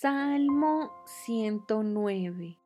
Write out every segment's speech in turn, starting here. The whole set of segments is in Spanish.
Salmo 109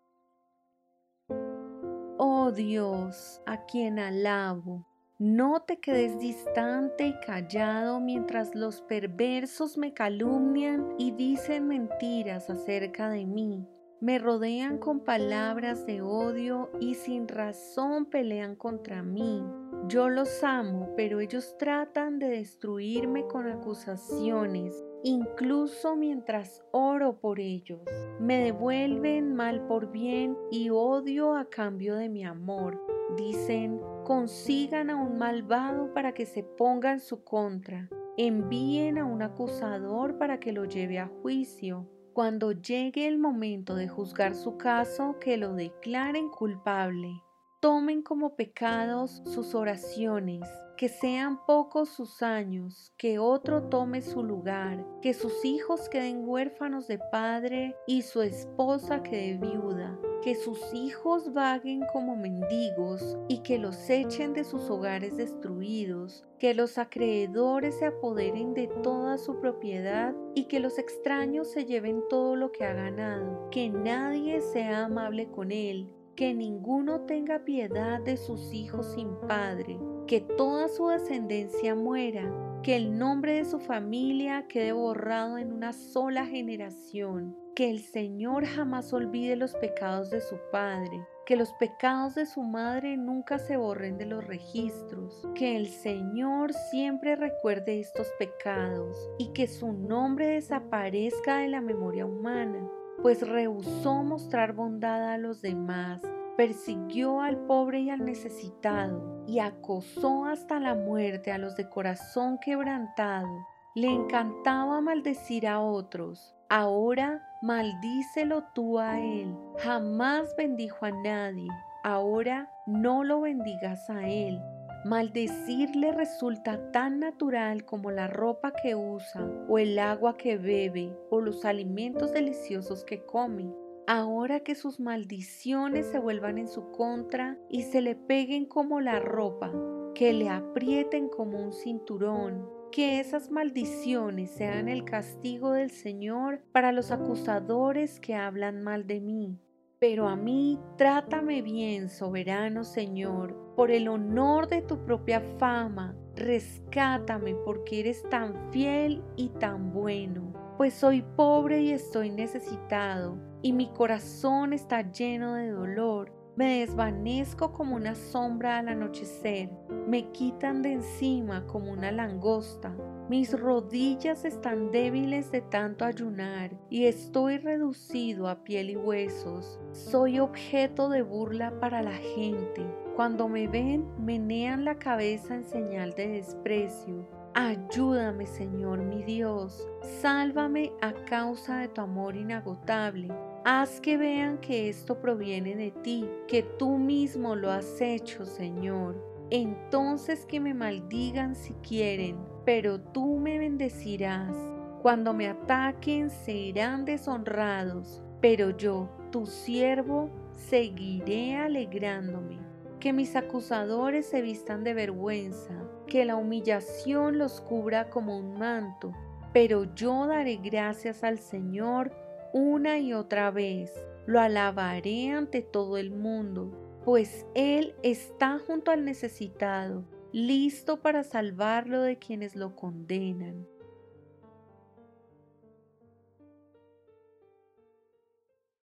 Oh Dios, a quien alabo, no te quedes distante y callado mientras los perversos me calumnian y dicen mentiras acerca de mí. Me rodean con palabras de odio y sin razón pelean contra mí. Yo los amo, pero ellos tratan de destruirme con acusaciones incluso mientras oro por ellos. Me devuelven mal por bien y odio a cambio de mi amor. Dicen, consigan a un malvado para que se ponga en su contra. Envíen a un acusador para que lo lleve a juicio. Cuando llegue el momento de juzgar su caso, que lo declaren culpable. Tomen como pecados sus oraciones que sean pocos sus años, que otro tome su lugar, que sus hijos queden huérfanos de padre y su esposa quede viuda, que sus hijos vaguen como mendigos y que los echen de sus hogares destruidos, que los acreedores se apoderen de toda su propiedad y que los extraños se lleven todo lo que ha ganado, que nadie sea amable con él, que ninguno tenga piedad de sus hijos sin padre, que toda su descendencia muera, que el nombre de su familia quede borrado en una sola generación, que el Señor jamás olvide los pecados de su padre, que los pecados de su madre nunca se borren de los registros, que el Señor siempre recuerde estos pecados y que su nombre desaparezca de la memoria humana pues rehusó mostrar bondad a los demás, persiguió al pobre y al necesitado, y acosó hasta la muerte a los de corazón quebrantado. Le encantaba maldecir a otros, ahora maldícelo tú a él. Jamás bendijo a nadie, ahora no lo bendigas a él. Maldecirle resulta tan natural como la ropa que usa, o el agua que bebe, o los alimentos deliciosos que come. Ahora que sus maldiciones se vuelvan en su contra y se le peguen como la ropa, que le aprieten como un cinturón, que esas maldiciones sean el castigo del Señor para los acusadores que hablan mal de mí. Pero a mí trátame bien, soberano Señor, por el honor de tu propia fama. Rescátame porque eres tan fiel y tan bueno, pues soy pobre y estoy necesitado, y mi corazón está lleno de dolor. Me desvanezco como una sombra al anochecer, me quitan de encima como una langosta. Mis rodillas están débiles de tanto ayunar y estoy reducido a piel y huesos. Soy objeto de burla para la gente. Cuando me ven, menean la cabeza en señal de desprecio. Ayúdame, Señor mi Dios. Sálvame a causa de tu amor inagotable. Haz que vean que esto proviene de ti, que tú mismo lo has hecho, Señor. Entonces que me maldigan si quieren, pero tú me bendecirás. Cuando me ataquen serán deshonrados, pero yo, tu siervo, seguiré alegrándome. Que mis acusadores se vistan de vergüenza, que la humillación los cubra como un manto, pero yo daré gracias al Señor una y otra vez. Lo alabaré ante todo el mundo, pues Él está junto al necesitado, listo para salvarlo de quienes lo condenan.